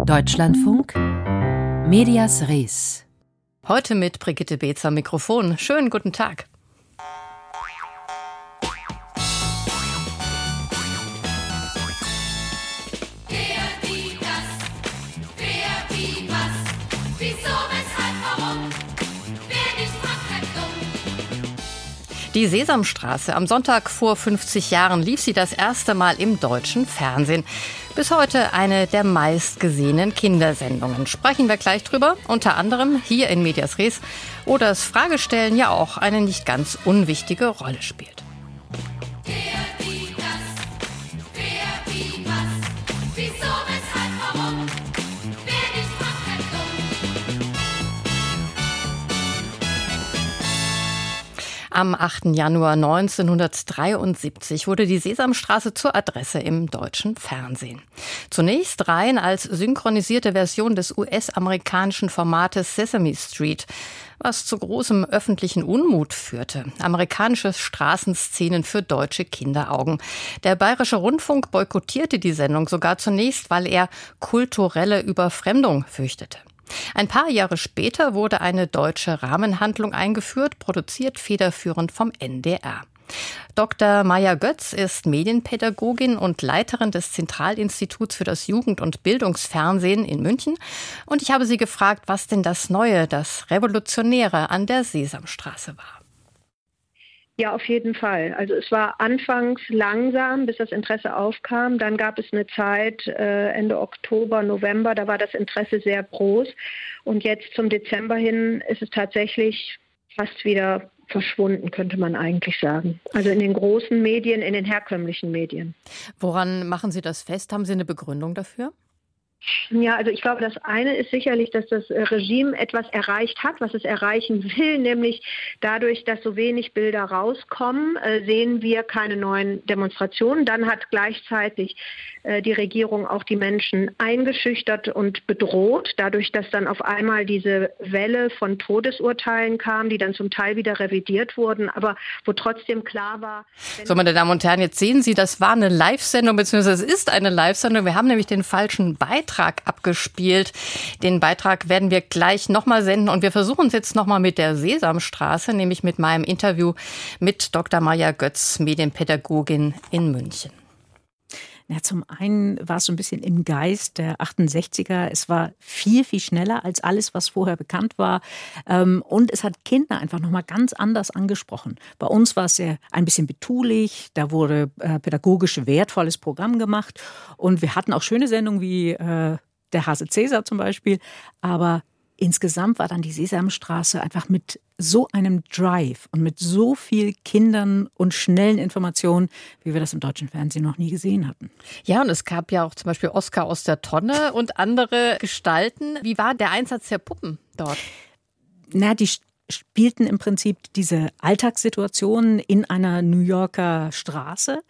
Deutschlandfunk Medias Res. Heute mit Brigitte Beetzer Mikrofon. Schönen guten Tag. Die Sesamstraße. Am Sonntag vor 50 Jahren lief sie das erste Mal im deutschen Fernsehen. Bis heute eine der meistgesehenen Kindersendungen. Sprechen wir gleich drüber. Unter anderem hier in Medias Res, wo das Fragestellen ja auch eine nicht ganz unwichtige Rolle spielt. Am 8. Januar 1973 wurde die Sesamstraße zur Adresse im deutschen Fernsehen. Zunächst rein als synchronisierte Version des US-amerikanischen Formates Sesame Street was zu großem öffentlichen Unmut führte. Amerikanische Straßenszenen für deutsche Kinderaugen. Der Bayerische Rundfunk boykottierte die Sendung sogar zunächst, weil er kulturelle Überfremdung fürchtete. Ein paar Jahre später wurde eine deutsche Rahmenhandlung eingeführt, produziert federführend vom NDR. Dr. Maya Götz ist Medienpädagogin und Leiterin des Zentralinstituts für das Jugend- und Bildungsfernsehen in München. Und ich habe sie gefragt, was denn das Neue, das Revolutionäre an der Sesamstraße war. Ja, auf jeden Fall. Also es war anfangs langsam, bis das Interesse aufkam. Dann gab es eine Zeit, äh, Ende Oktober, November, da war das Interesse sehr groß. Und jetzt zum Dezember hin ist es tatsächlich fast wieder verschwunden, könnte man eigentlich sagen. Also in den großen Medien, in den herkömmlichen Medien. Woran machen Sie das fest? Haben Sie eine Begründung dafür? Ja, also ich glaube, das eine ist sicherlich, dass das äh, Regime etwas erreicht hat, was es erreichen will, nämlich dadurch, dass so wenig Bilder rauskommen, äh, sehen wir keine neuen Demonstrationen. Dann hat gleichzeitig äh, die Regierung auch die Menschen eingeschüchtert und bedroht, dadurch, dass dann auf einmal diese Welle von Todesurteilen kam, die dann zum Teil wieder revidiert wurden, aber wo trotzdem klar war. So, meine Damen und Herren, jetzt sehen Sie, das war eine Live-Sendung, beziehungsweise es ist eine Live-Sendung. Wir haben nämlich den falschen Beitrag Beitrag abgespielt. Den Beitrag werden wir gleich nochmal senden und wir versuchen es jetzt nochmal mit der Sesamstraße, nämlich mit meinem Interview mit Dr. Maja Götz, Medienpädagogin in München. Ja, zum einen war es so ein bisschen im Geist der 68er. Es war viel, viel schneller als alles, was vorher bekannt war. Ähm, und es hat Kinder einfach nochmal ganz anders angesprochen. Bei uns war es sehr ein bisschen betulich. Da wurde äh, pädagogisch wertvolles Programm gemacht. Und wir hatten auch schöne Sendungen wie äh, der Hase Cäsar zum Beispiel. Aber insgesamt war dann die Sesamstraße einfach mit so einem Drive und mit so viel Kindern und schnellen Informationen, wie wir das im deutschen Fernsehen noch nie gesehen hatten. Ja, und es gab ja auch zum Beispiel Oscar aus der Tonne und andere Gestalten. Wie war der Einsatz der Puppen dort? Na, die spielten im Prinzip diese Alltagssituationen in einer New Yorker Straße.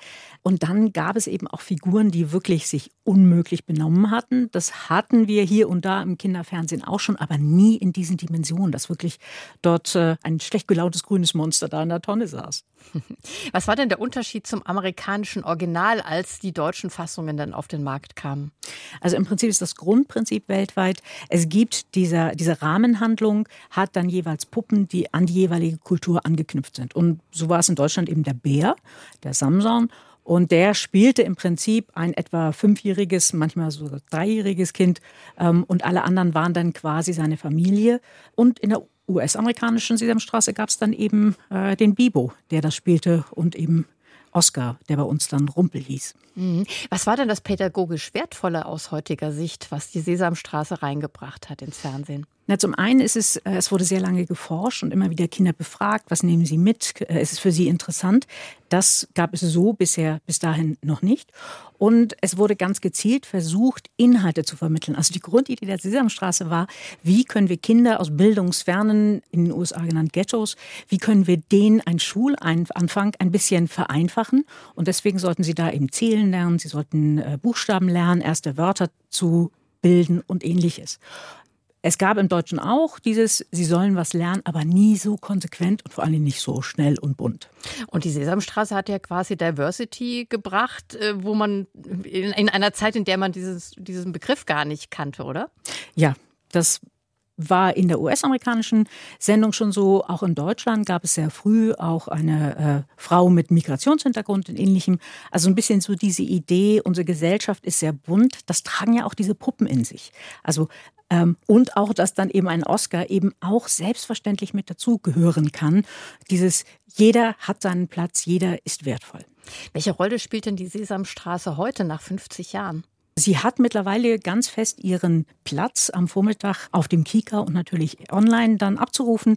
Und dann gab es eben auch Figuren, die wirklich sich unmöglich benommen hatten. Das hatten wir hier und da im Kinderfernsehen auch schon, aber nie in diesen Dimensionen, dass wirklich dort äh, ein schlecht gelautes grünes Monster da in der Tonne saß. Was war denn der Unterschied zum amerikanischen Original, als die deutschen Fassungen dann auf den Markt kamen? Also im Prinzip ist das Grundprinzip weltweit, es gibt dieser, diese Rahmenhandlung, hat dann jeweils Puppen, die an die jeweilige Kultur angeknüpft sind. Und so war es in Deutschland eben der Bär, der Samson und der spielte im Prinzip ein etwa fünfjähriges, manchmal sogar dreijähriges Kind. Ähm, und alle anderen waren dann quasi seine Familie. Und in der US-amerikanischen Sesamstraße gab es dann eben äh, den Bibo, der das spielte und eben Oscar, der bei uns dann Rumpel hieß. Mhm. Was war denn das pädagogisch Wertvolle aus heutiger Sicht, was die Sesamstraße reingebracht hat ins Fernsehen? Na, zum einen ist es, äh, es wurde sehr lange geforscht und immer wieder Kinder befragt, was nehmen sie mit, äh, ist es für sie interessant. Das gab es so bisher bis dahin noch nicht. Und es wurde ganz gezielt versucht, Inhalte zu vermitteln. Also die Grundidee der Sesamstraße war, wie können wir Kinder aus bildungsfernen, in den USA genannt Ghettos, wie können wir denen einen Schulanfang ein bisschen vereinfachen. Und deswegen sollten sie da eben zählen lernen, sie sollten äh, Buchstaben lernen, erste Wörter zu bilden und ähnliches. Es gab im Deutschen auch dieses, sie sollen was lernen, aber nie so konsequent und vor allem nicht so schnell und bunt. Und die Sesamstraße hat ja quasi Diversity gebracht, äh, wo man in, einer Zeit, in der man dieses, diesen Begriff gar nicht kannte, oder? Ja, das war in der US-amerikanischen Sendung schon so. Auch in Deutschland gab es sehr früh auch eine äh, Frau mit Migrationshintergrund und ähnlichem. Also ein bisschen so diese Idee, unsere Gesellschaft ist sehr bunt. Das tragen ja auch diese Puppen in sich. Also ähm, und auch, dass dann eben ein Oscar eben auch selbstverständlich mit dazugehören kann. Dieses jeder hat seinen Platz, jeder ist wertvoll. Welche Rolle spielt denn die Sesamstraße heute nach 50 Jahren? Sie hat mittlerweile ganz fest ihren Platz am Vormittag auf dem Kika und natürlich online dann abzurufen.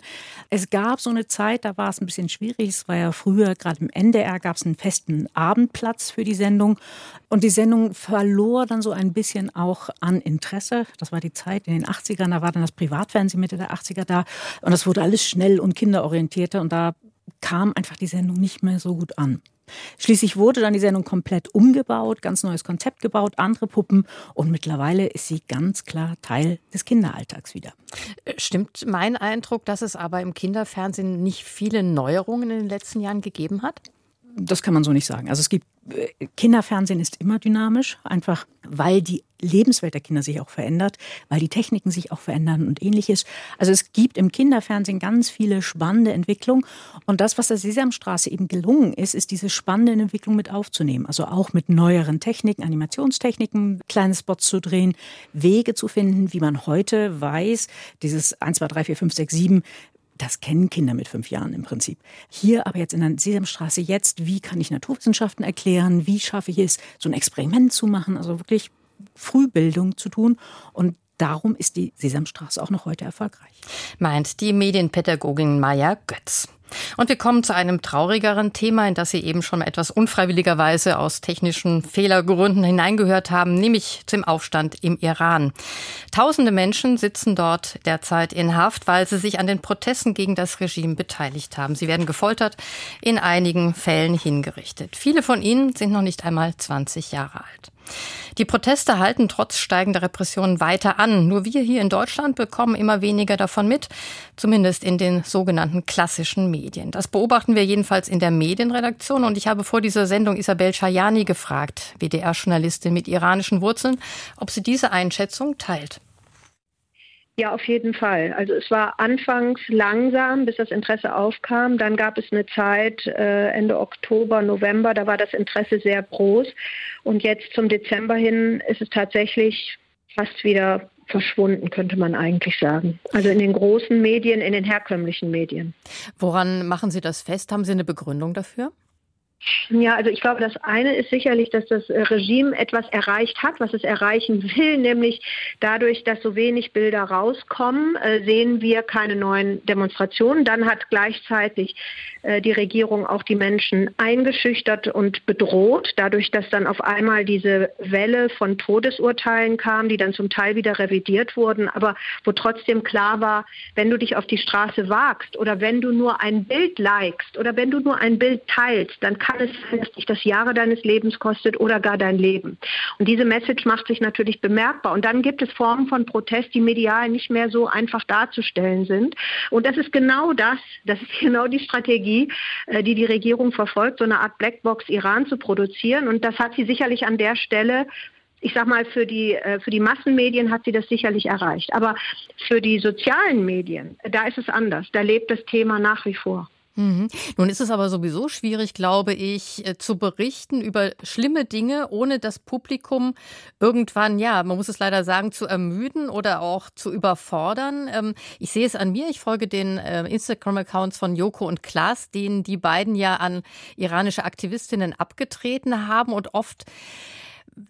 Es gab so eine Zeit, da war es ein bisschen schwierig. Es war ja früher, gerade im NDR gab es einen festen Abendplatz für die Sendung. Und die Sendung verlor dann so ein bisschen auch an Interesse. Das war die Zeit in den 80ern, da war dann das Privatfernsehen Mitte der 80er da. Und das wurde alles schnell und kinderorientierter. Und da kam einfach die Sendung nicht mehr so gut an. Schließlich wurde dann die Sendung komplett umgebaut, ganz neues Konzept gebaut, andere Puppen und mittlerweile ist sie ganz klar Teil des Kinderalltags wieder. Stimmt mein Eindruck, dass es aber im Kinderfernsehen nicht viele Neuerungen in den letzten Jahren gegeben hat? Das kann man so nicht sagen. Also es gibt Kinderfernsehen ist immer dynamisch, einfach weil die Lebenswelt der Kinder sich auch verändert, weil die Techniken sich auch verändern und ähnliches. Also es gibt im Kinderfernsehen ganz viele spannende Entwicklungen. Und das, was der Sesamstraße eben gelungen ist, ist diese spannende Entwicklung mit aufzunehmen. Also auch mit neueren Techniken, Animationstechniken, kleine Spots zu drehen, Wege zu finden, wie man heute weiß, dieses 1, 2, 3, 4, 5, 6, 7, das kennen Kinder mit fünf Jahren im Prinzip. Hier aber jetzt in der Sesamstraße jetzt, wie kann ich Naturwissenschaften erklären? Wie schaffe ich es, so ein Experiment zu machen? Also wirklich Frühbildung zu tun. Und darum ist die Sesamstraße auch noch heute erfolgreich. Meint die Medienpädagogin Maya Götz. Und wir kommen zu einem traurigeren Thema, in das Sie eben schon etwas unfreiwilligerweise aus technischen Fehlergründen hineingehört haben, nämlich zum Aufstand im Iran. Tausende Menschen sitzen dort derzeit in Haft, weil sie sich an den Protesten gegen das Regime beteiligt haben. Sie werden gefoltert, in einigen Fällen hingerichtet. Viele von ihnen sind noch nicht einmal 20 Jahre alt. Die Proteste halten trotz steigender Repressionen weiter an. Nur wir hier in Deutschland bekommen immer weniger davon mit, zumindest in den sogenannten klassischen Medien. Das beobachten wir jedenfalls in der Medienredaktion und ich habe vor dieser Sendung Isabel Schajani gefragt, WDR-Journalistin mit iranischen Wurzeln, ob sie diese Einschätzung teilt. Ja, auf jeden Fall. Also es war anfangs langsam, bis das Interesse aufkam. Dann gab es eine Zeit äh, Ende Oktober, November, da war das Interesse sehr groß. Und jetzt zum Dezember hin ist es tatsächlich fast wieder verschwunden, könnte man eigentlich sagen. Also in den großen Medien, in den herkömmlichen Medien. Woran machen Sie das fest? Haben Sie eine Begründung dafür? Ja, also ich glaube, das eine ist sicherlich, dass das äh, Regime etwas erreicht hat, was es erreichen will, nämlich dadurch, dass so wenig Bilder rauskommen, äh, sehen wir keine neuen Demonstrationen. Dann hat gleichzeitig die Regierung auch die Menschen eingeschüchtert und bedroht, dadurch, dass dann auf einmal diese Welle von Todesurteilen kam, die dann zum Teil wieder revidiert wurden, aber wo trotzdem klar war, wenn du dich auf die Straße wagst oder wenn du nur ein Bild likest oder wenn du nur ein Bild teilst, dann kann es sein, dass dich das Jahre deines Lebens kostet oder gar dein Leben. Und diese Message macht sich natürlich bemerkbar. Und dann gibt es Formen von Protest, die medial nicht mehr so einfach darzustellen sind. Und das ist genau das, das ist genau die Strategie, äh, die die Regierung verfolgt, so eine Art Blackbox Iran zu produzieren. Und das hat sie sicherlich an der Stelle ich sag mal, für die, äh, für die Massenmedien hat sie das sicherlich erreicht. Aber für die sozialen Medien, da ist es anders. Da lebt das Thema nach wie vor. Mhm. Nun ist es aber sowieso schwierig, glaube ich, äh, zu berichten über schlimme Dinge, ohne das Publikum irgendwann, ja, man muss es leider sagen, zu ermüden oder auch zu überfordern. Ähm, ich sehe es an mir, ich folge den äh, Instagram-Accounts von Joko und Klaas, denen die beiden ja an iranische Aktivistinnen abgetreten haben und oft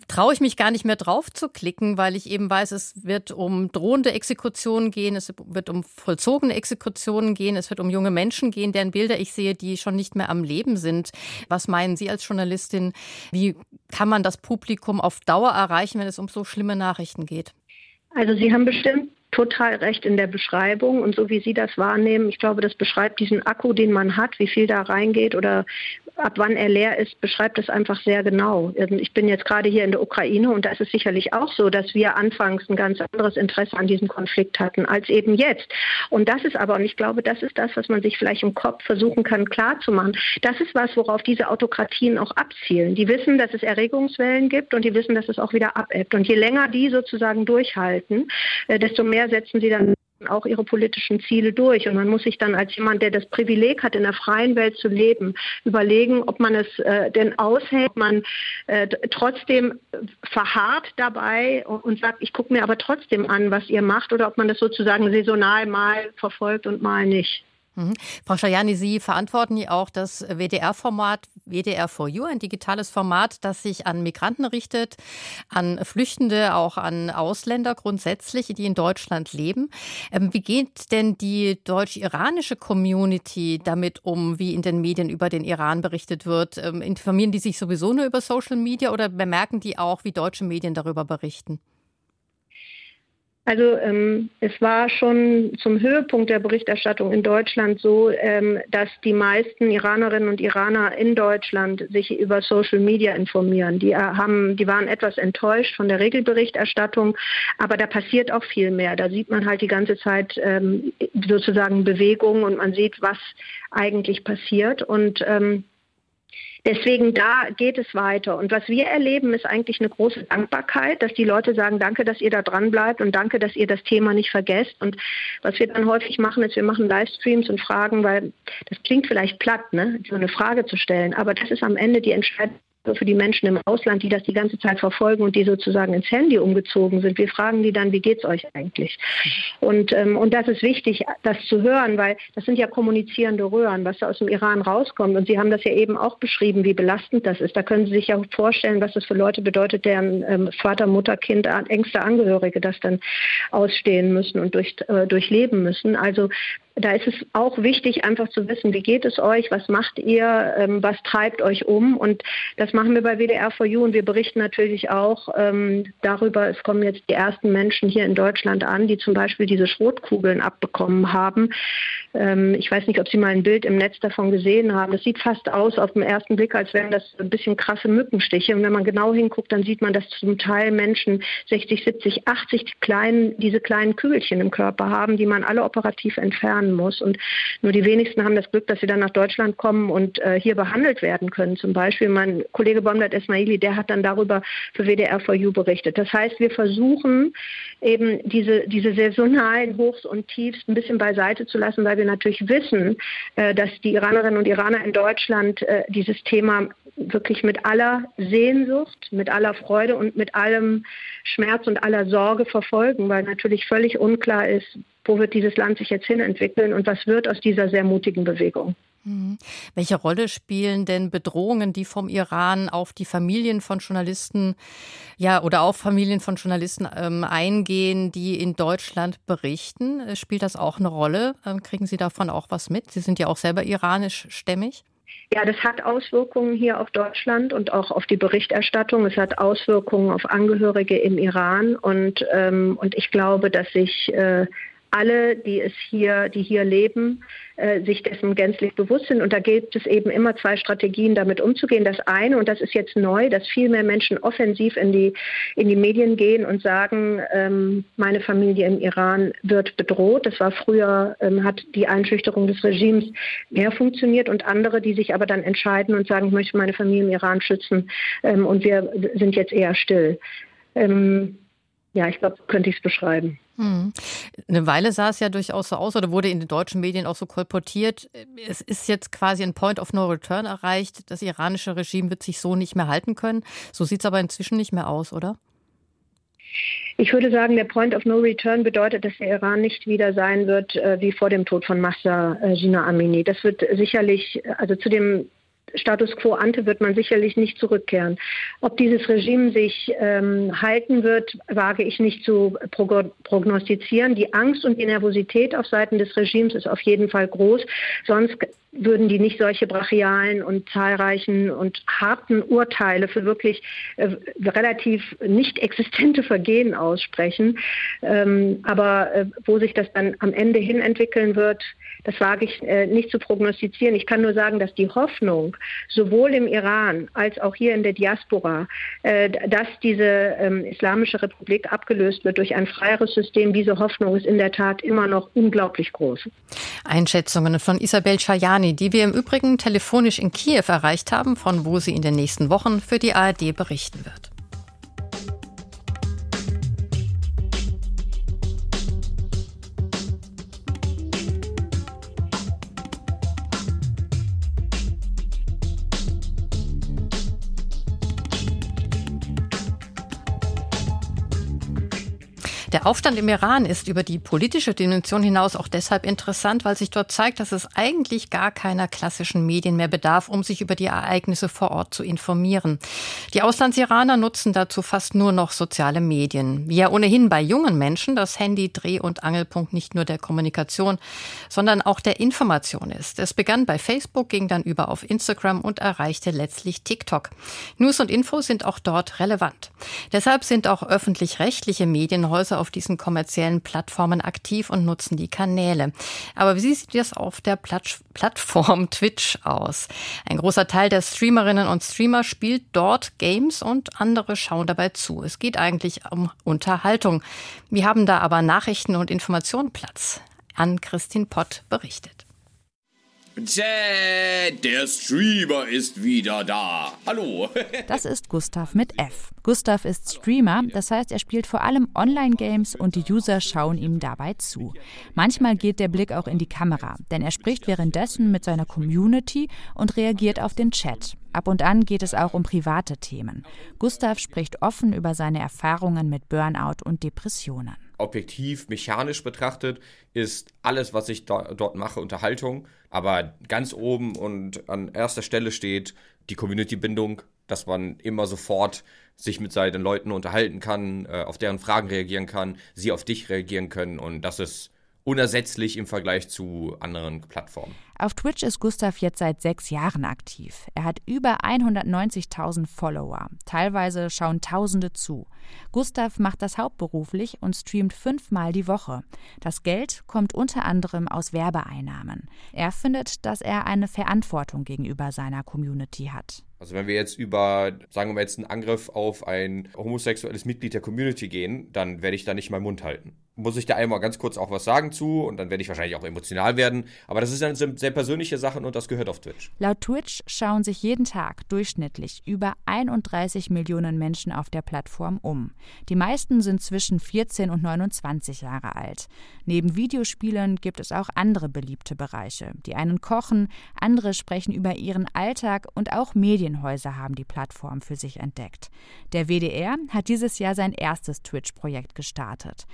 traue ich mich gar nicht mehr drauf zu klicken, weil ich eben weiß, es wird um drohende Exekutionen gehen, es wird um vollzogene Exekutionen gehen, es wird um junge Menschen gehen, deren Bilder ich sehe, die schon nicht mehr am Leben sind. Was meinen Sie als Journalistin? Wie kann man das Publikum auf Dauer erreichen, wenn es um so schlimme Nachrichten geht? Also Sie haben bestimmt total recht in der Beschreibung und so wie Sie das wahrnehmen. Ich glaube, das beschreibt diesen Akku, den man hat, wie viel da reingeht oder ab wann er leer ist, beschreibt es einfach sehr genau. Ähm, ich bin jetzt gerade hier in der Ukraine und da ist es sicherlich auch so, dass wir anfangs ein ganz anderes Interesse an diesem Konflikt hatten als eben jetzt. Und das ist aber, und ich glaube, das ist das, was man sich vielleicht im Kopf versuchen kann klarzumachen. Das ist was, worauf diese Autokratien auch abzielen. Die wissen, dass es Erregungswellen gibt und die wissen, dass es auch wieder abebbt. Und je länger die sozusagen durchhalten, äh, desto mehr setzen sie dann auch ihre politischen Ziele durch. Und man muss sich dann als jemand, der das Privileg hat, in der freien Welt zu leben, überlegen, ob man es äh, denn aushält, ob man äh, trotzdem verharrt dabei und sagt, ich gucke mir aber trotzdem an, was ihr macht, oder ob man das sozusagen saisonal mal verfolgt und mal nicht. Mhm. Frau Schajani, Sie verantworten ja auch das WDR-Format WDR for You, ein digitales Format, das sich an Migranten richtet, an Flüchtende, auch an Ausländer grundsätzlich, die in Deutschland leben. Ähm, wie geht denn die deutsch-iranische Community damit um, wie in den Medien über den Iran berichtet wird? Ähm, informieren die sich sowieso nur über Social Media oder bemerken die auch, wie deutsche Medien darüber berichten? Also ähm, es war schon zum Höhepunkt der Berichterstattung in Deutschland so, ähm, dass die meisten Iranerinnen und Iraner in Deutschland sich über Social Media informieren. Die, äh, haben, die waren etwas enttäuscht von der Regelberichterstattung, aber da passiert auch viel mehr. Da sieht man halt die ganze Zeit ähm, sozusagen Bewegung und man sieht, was eigentlich passiert. Und ähm, Deswegen da geht es weiter. Und was wir erleben, ist eigentlich eine große Dankbarkeit, dass die Leute sagen, danke, dass ihr da dran bleibt und danke, dass ihr das Thema nicht vergesst. Und was wir dann häufig machen, ist, wir machen Livestreams und fragen, weil das klingt vielleicht platt, ne, so eine Frage zu stellen, aber das ist am Ende die Entscheidung für die Menschen im Ausland, die das die ganze Zeit verfolgen und die sozusagen ins Handy umgezogen sind. Wir fragen die dann, wie geht es euch eigentlich? Und, ähm, und das ist wichtig, das zu hören, weil das sind ja kommunizierende Röhren, was da aus dem Iran rauskommt. Und Sie haben das ja eben auch beschrieben, wie belastend das ist. Da können Sie sich ja vorstellen, was das für Leute bedeutet, deren ähm, Vater, Mutter, Kind, engste Angehörige das dann ausstehen müssen und durch, äh, durchleben müssen. Also da ist es auch wichtig, einfach zu wissen, wie geht es euch, was macht ihr, ähm, was treibt euch um. Und das machen wir bei WDR 4 You und wir berichten natürlich auch ähm, darüber, es kommen jetzt die ersten Menschen hier in Deutschland an, die zum Beispiel diese Schrotkugeln abbekommen haben. Ähm, ich weiß nicht, ob Sie mal ein Bild im Netz davon gesehen haben. Das sieht fast aus auf den ersten Blick, als wären das ein bisschen krasse Mückenstiche. Und wenn man genau hinguckt, dann sieht man, dass zum Teil Menschen 60, 70, 80 kleinen, diese kleinen Kügelchen im Körper haben, die man alle operativ entfernen lernen muss. Und nur die wenigsten haben das Glück, dass sie dann nach Deutschland kommen und äh, hier behandelt werden können. Zum Beispiel mein Kollege Bomdat Esmaili, der hat dann darüber für WDR 4 U berichtet. Das heißt, wir versuchen eben diese, diese saisonalen Hochs und Tiefs ein bisschen beiseite zu lassen, weil wir natürlich wissen, äh, dass die Iranerinnen und Iraner in Deutschland äh, dieses Thema wirklich mit aller Sehnsucht, mit aller Freude und mit allem Schmerz und aller Sorge verfolgen, weil natürlich völlig unklar ist, wo wird dieses Land sich jetzt hinentwickeln und was wird aus dieser sehr mutigen Bewegung. Mhm. Welche Rolle spielen denn Bedrohungen, die vom Iran auf die Familien von Journalisten, ja, oder auf Familien von Journalisten ähm, eingehen, die in Deutschland berichten? Äh, spielt das auch eine Rolle? Ähm, kriegen Sie davon auch was mit? Sie sind ja auch selber iranisch-stämmig. Ja, das hat Auswirkungen hier auf Deutschland und auch auf die Berichterstattung. Es hat Auswirkungen auf Angehörige im Iran und, ähm, und ich glaube, dass sich äh, alle, die es hier, die hier leben, äh, sich dessen gänzlich bewusst sind. Und da gibt es eben immer zwei Strategien, damit umzugehen. Das eine, und das ist jetzt neu, dass viel mehr Menschen offensiv in die, in die Medien gehen und sagen, ähm, meine Familie im Iran wird bedroht. Das war früher, ähm, hat die Einschüchterung des Regimes mehr funktioniert und andere, die sich aber dann entscheiden und sagen, ich möchte meine Familie im Iran schützen ähm, und wir sind jetzt eher still. Ähm, ja, ich glaube, könnte ich es beschreiben. Hm. Eine Weile sah es ja durchaus so aus oder wurde in den deutschen Medien auch so kolportiert. Es ist jetzt quasi ein Point of No Return erreicht. Das iranische Regime wird sich so nicht mehr halten können. So sieht es aber inzwischen nicht mehr aus, oder? Ich würde sagen, der Point of No Return bedeutet, dass der Iran nicht wieder sein wird äh, wie vor dem Tod von Massa äh, Gina Amini. Das wird sicherlich, also zu dem Status quo ante wird man sicherlich nicht zurückkehren. Ob dieses Regime sich ähm, halten wird, wage ich nicht zu prognostizieren. Die Angst und die Nervosität auf Seiten des Regimes ist auf jeden Fall groß. Sonst würden die nicht solche brachialen und zahlreichen und harten Urteile für wirklich äh, relativ nicht existente Vergehen aussprechen. Ähm, aber äh, wo sich das dann am Ende hin entwickeln wird, das wage ich äh, nicht zu prognostizieren. Ich kann nur sagen, dass die Hoffnung sowohl im Iran als auch hier in der Diaspora, äh, dass diese ähm, Islamische Republik abgelöst wird durch ein freieres System, diese Hoffnung ist in der Tat immer noch unglaublich groß. Einschätzungen von Isabel Schajani, die wir im Übrigen telefonisch in Kiew erreicht haben, von wo sie in den nächsten Wochen für die ARD berichten wird. Der Aufstand im Iran ist über die politische Dimension hinaus auch deshalb interessant, weil sich dort zeigt, dass es eigentlich gar keiner klassischen Medien mehr bedarf, um sich über die Ereignisse vor Ort zu informieren. Die Auslandsiraner nutzen dazu fast nur noch soziale Medien. Wie ja ohnehin bei jungen Menschen das Handy Dreh- und Angelpunkt nicht nur der Kommunikation, sondern auch der Information ist. Es begann bei Facebook, ging dann über auf Instagram und erreichte letztlich TikTok. News und Infos sind auch dort relevant. Deshalb sind auch öffentlich-rechtliche Medienhäuser auf diesen kommerziellen Plattformen aktiv und nutzen die Kanäle. Aber wie sieht das auf der Plattform Twitch aus? Ein großer Teil der Streamerinnen und Streamer spielt dort Games und andere schauen dabei zu. Es geht eigentlich um Unterhaltung. Wir haben da aber Nachrichten und Informationen Platz. An Christine Pott berichtet. Der Streamer ist wieder da. Hallo. Das ist Gustav mit F. Gustav ist Streamer, das heißt, er spielt vor allem Online-Games und die User schauen ihm dabei zu. Manchmal geht der Blick auch in die Kamera, denn er spricht währenddessen mit seiner Community und reagiert auf den Chat. Ab und an geht es auch um private Themen. Gustav spricht offen über seine Erfahrungen mit Burnout und Depressionen. Objektiv, mechanisch betrachtet ist alles, was ich do dort mache, Unterhaltung. Aber ganz oben und an erster Stelle steht die Community-Bindung, dass man immer sofort sich mit seinen Leuten unterhalten kann, äh, auf deren Fragen reagieren kann, sie auf dich reagieren können. Und das ist unersetzlich im Vergleich zu anderen Plattformen. Auf Twitch ist Gustav jetzt seit sechs Jahren aktiv. Er hat über 190.000 Follower. Teilweise schauen Tausende zu. Gustav macht das hauptberuflich und streamt fünfmal die Woche. Das Geld kommt unter anderem aus Werbeeinnahmen. Er findet, dass er eine Verantwortung gegenüber seiner Community hat. Also wenn wir jetzt über, sagen wir mal jetzt einen Angriff auf ein homosexuelles Mitglied der Community gehen, dann werde ich da nicht meinen Mund halten. Muss ich da einmal ganz kurz auch was sagen zu und dann werde ich wahrscheinlich auch emotional werden. Aber das ist eine sehr persönliche Sache und das gehört auf Twitch. Laut Twitch schauen sich jeden Tag durchschnittlich über 31 Millionen Menschen auf der Plattform um. Die meisten sind zwischen 14 und 29 Jahre alt. Neben Videospielen gibt es auch andere beliebte Bereiche. Die einen kochen, andere sprechen über ihren Alltag und auch Medienhäuser haben die Plattform für sich entdeckt. Der WDR hat dieses Jahr sein erstes Twitch-Projekt gestartet.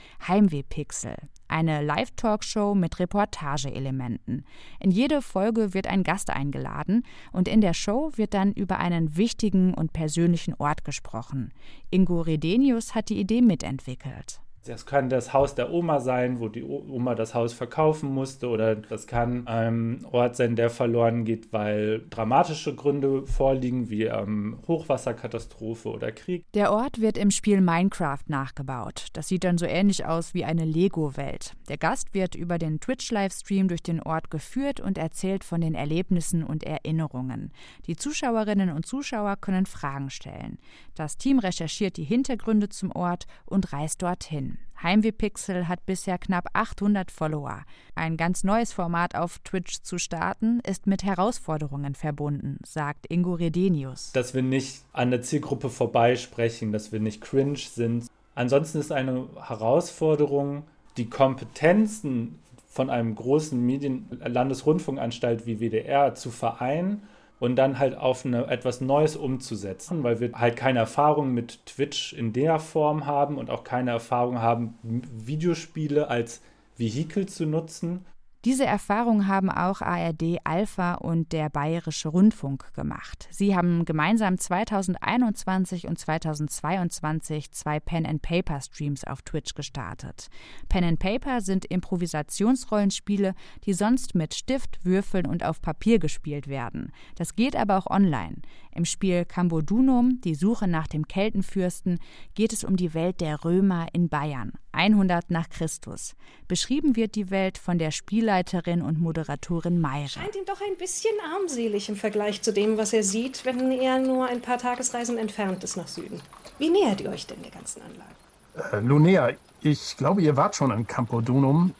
Heimweh-Pixel eine Live-Talkshow mit Reportageelementen. In jede Folge wird ein Gast eingeladen und in der Show wird dann über einen wichtigen und persönlichen Ort gesprochen. Ingo Redenius hat die Idee mitentwickelt. Das kann das Haus der Oma sein, wo die Oma das Haus verkaufen musste, oder das kann ein Ort sein, der verloren geht, weil dramatische Gründe vorliegen, wie ähm, Hochwasserkatastrophe oder Krieg. Der Ort wird im Spiel Minecraft nachgebaut. Das sieht dann so ähnlich aus wie eine Lego-Welt. Der Gast wird über den Twitch-Livestream durch den Ort geführt und erzählt von den Erlebnissen und Erinnerungen. Die Zuschauerinnen und Zuschauer können Fragen stellen. Das Team recherchiert die Hintergründe zum Ort und reist dorthin. Heimweh Pixel hat bisher knapp 800 Follower. Ein ganz neues Format auf Twitch zu starten, ist mit Herausforderungen verbunden, sagt Ingo Redenius. Dass wir nicht an der Zielgruppe vorbeisprechen, dass wir nicht cringe sind. Ansonsten ist eine Herausforderung, die Kompetenzen von einem großen Medien Landesrundfunkanstalt wie WDR zu vereinen und dann halt auf eine, etwas Neues umzusetzen, weil wir halt keine Erfahrung mit Twitch in der Form haben und auch keine Erfahrung haben, Videospiele als Vehikel zu nutzen. Diese Erfahrung haben auch ARD Alpha und der Bayerische Rundfunk gemacht. Sie haben gemeinsam 2021 und 2022 zwei Pen-and-Paper-Streams auf Twitch gestartet. Pen-and-Paper sind Improvisationsrollenspiele, die sonst mit Stift, Würfeln und auf Papier gespielt werden. Das geht aber auch online. Im Spiel Cambodunum, die Suche nach dem Keltenfürsten, geht es um die Welt der Römer in Bayern, 100 nach Christus. Beschrieben wird die Welt von der Spielleiterin und Moderatorin Mayra. Scheint ihm doch ein bisschen armselig im Vergleich zu dem, was er sieht, wenn er nur ein paar Tagesreisen entfernt ist nach Süden. Wie nähert ihr euch denn der ganzen Anlage? Äh, Lunea, ich glaube, ihr wart schon an Campodunum.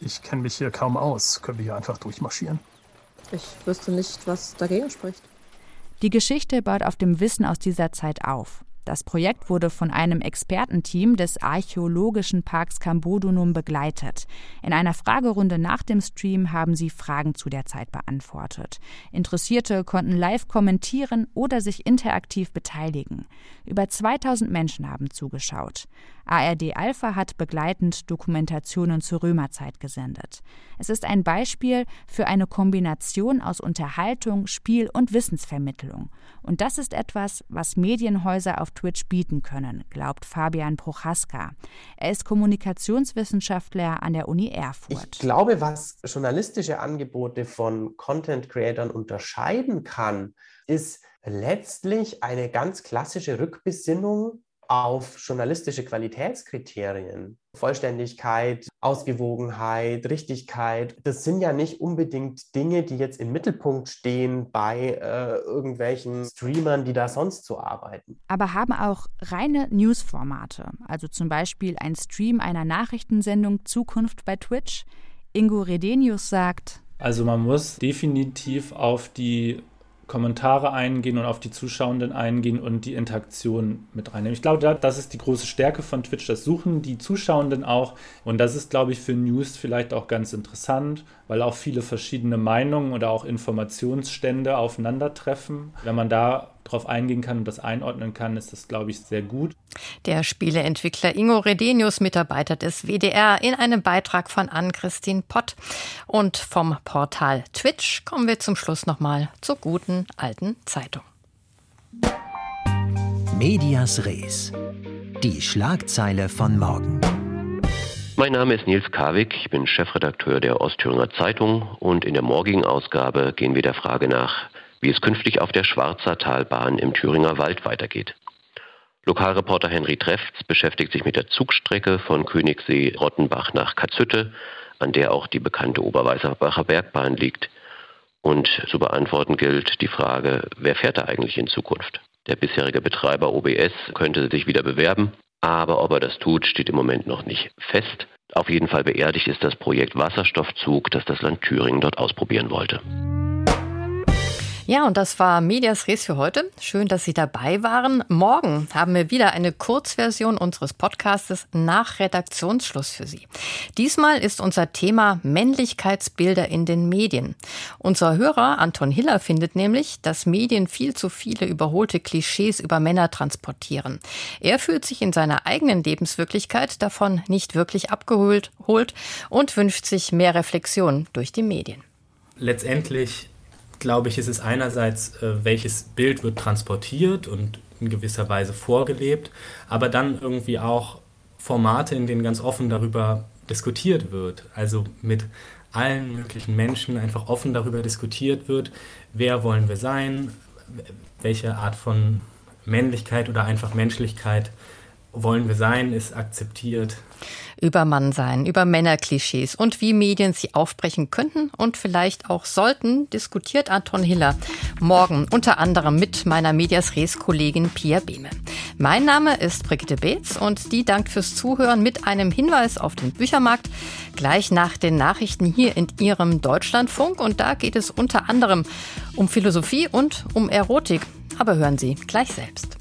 Ich kenne mich hier kaum aus. Können wir hier einfach durchmarschieren? Ich wüsste nicht, was dagegen spricht. Die Geschichte baut auf dem Wissen aus dieser Zeit auf. Das Projekt wurde von einem Expertenteam des Archäologischen Parks Cambodunum begleitet. In einer Fragerunde nach dem Stream haben sie Fragen zu der Zeit beantwortet. Interessierte konnten live kommentieren oder sich interaktiv beteiligen. Über 2000 Menschen haben zugeschaut. ARD Alpha hat begleitend Dokumentationen zur Römerzeit gesendet. Es ist ein Beispiel für eine Kombination aus Unterhaltung, Spiel und Wissensvermittlung. Und das ist etwas, was Medienhäuser auf Twitch bieten können, glaubt Fabian Prochaska. Er ist Kommunikationswissenschaftler an der Uni Erfurt. Ich glaube, was journalistische Angebote von Content Creatern unterscheiden kann, ist letztlich eine ganz klassische Rückbesinnung auf journalistische Qualitätskriterien. Vollständigkeit, Ausgewogenheit, Richtigkeit, das sind ja nicht unbedingt Dinge, die jetzt im Mittelpunkt stehen bei äh, irgendwelchen Streamern, die da sonst so arbeiten. Aber haben auch reine Newsformate, also zum Beispiel ein Stream einer Nachrichtensendung Zukunft bei Twitch? Ingo Redenius sagt, also man muss definitiv auf die Kommentare eingehen und auf die Zuschauenden eingehen und die Interaktion mit reinnehmen. Ich glaube, das ist die große Stärke von Twitch. Das suchen die Zuschauenden auch. Und das ist, glaube ich, für News vielleicht auch ganz interessant, weil auch viele verschiedene Meinungen oder auch Informationsstände aufeinandertreffen. Wenn man da drauf eingehen kann und das einordnen kann, ist das, glaube ich, sehr gut. Der Spieleentwickler Ingo Redenius, Mitarbeiter des WDR, in einem Beitrag von Ann-Christine Pott. Und vom Portal Twitch kommen wir zum Schluss nochmal zur guten alten Zeitung. Medias Res. Die Schlagzeile von morgen. Mein Name ist Nils Karwig, ich bin Chefredakteur der Ostthüringer Zeitung und in der morgigen Ausgabe gehen wir der Frage nach, wie es künftig auf der Schwarzer Talbahn im Thüringer Wald weitergeht. Lokalreporter Henry Trefts beschäftigt sich mit der Zugstrecke von Königssee-Rottenbach nach Katzhütte, an der auch die bekannte Oberweißerbacher Bergbahn liegt. Und zu beantworten gilt die Frage, wer fährt da eigentlich in Zukunft? Der bisherige Betreiber OBS könnte sich wieder bewerben, aber ob er das tut, steht im Moment noch nicht fest. Auf jeden Fall beerdigt ist das Projekt Wasserstoffzug, das das Land Thüringen dort ausprobieren wollte. Ja, und das war Medias Res für heute. Schön, dass Sie dabei waren. Morgen haben wir wieder eine Kurzversion unseres Podcastes nach Redaktionsschluss für Sie. Diesmal ist unser Thema Männlichkeitsbilder in den Medien. Unser Hörer Anton Hiller findet nämlich, dass Medien viel zu viele überholte Klischees über Männer transportieren. Er fühlt sich in seiner eigenen Lebenswirklichkeit davon nicht wirklich abgeholt und wünscht sich mehr Reflexion durch die Medien. Letztendlich glaube ich, ist es einerseits, äh, welches Bild wird transportiert und in gewisser Weise vorgelebt, aber dann irgendwie auch Formate, in denen ganz offen darüber diskutiert wird. Also mit allen möglichen Menschen einfach offen darüber diskutiert wird, wer wollen wir sein, welche Art von Männlichkeit oder einfach Menschlichkeit wollen wir sein, ist akzeptiert. Über Mannsein, über Männerklischees und wie Medien sie aufbrechen könnten und vielleicht auch sollten, diskutiert Anton Hiller morgen unter anderem mit meiner Medias Res Kollegin Pia Behme. Mein Name ist Brigitte Beetz und die dankt fürs Zuhören mit einem Hinweis auf den Büchermarkt gleich nach den Nachrichten hier in Ihrem Deutschlandfunk und da geht es unter anderem um Philosophie und um Erotik. Aber hören Sie gleich selbst.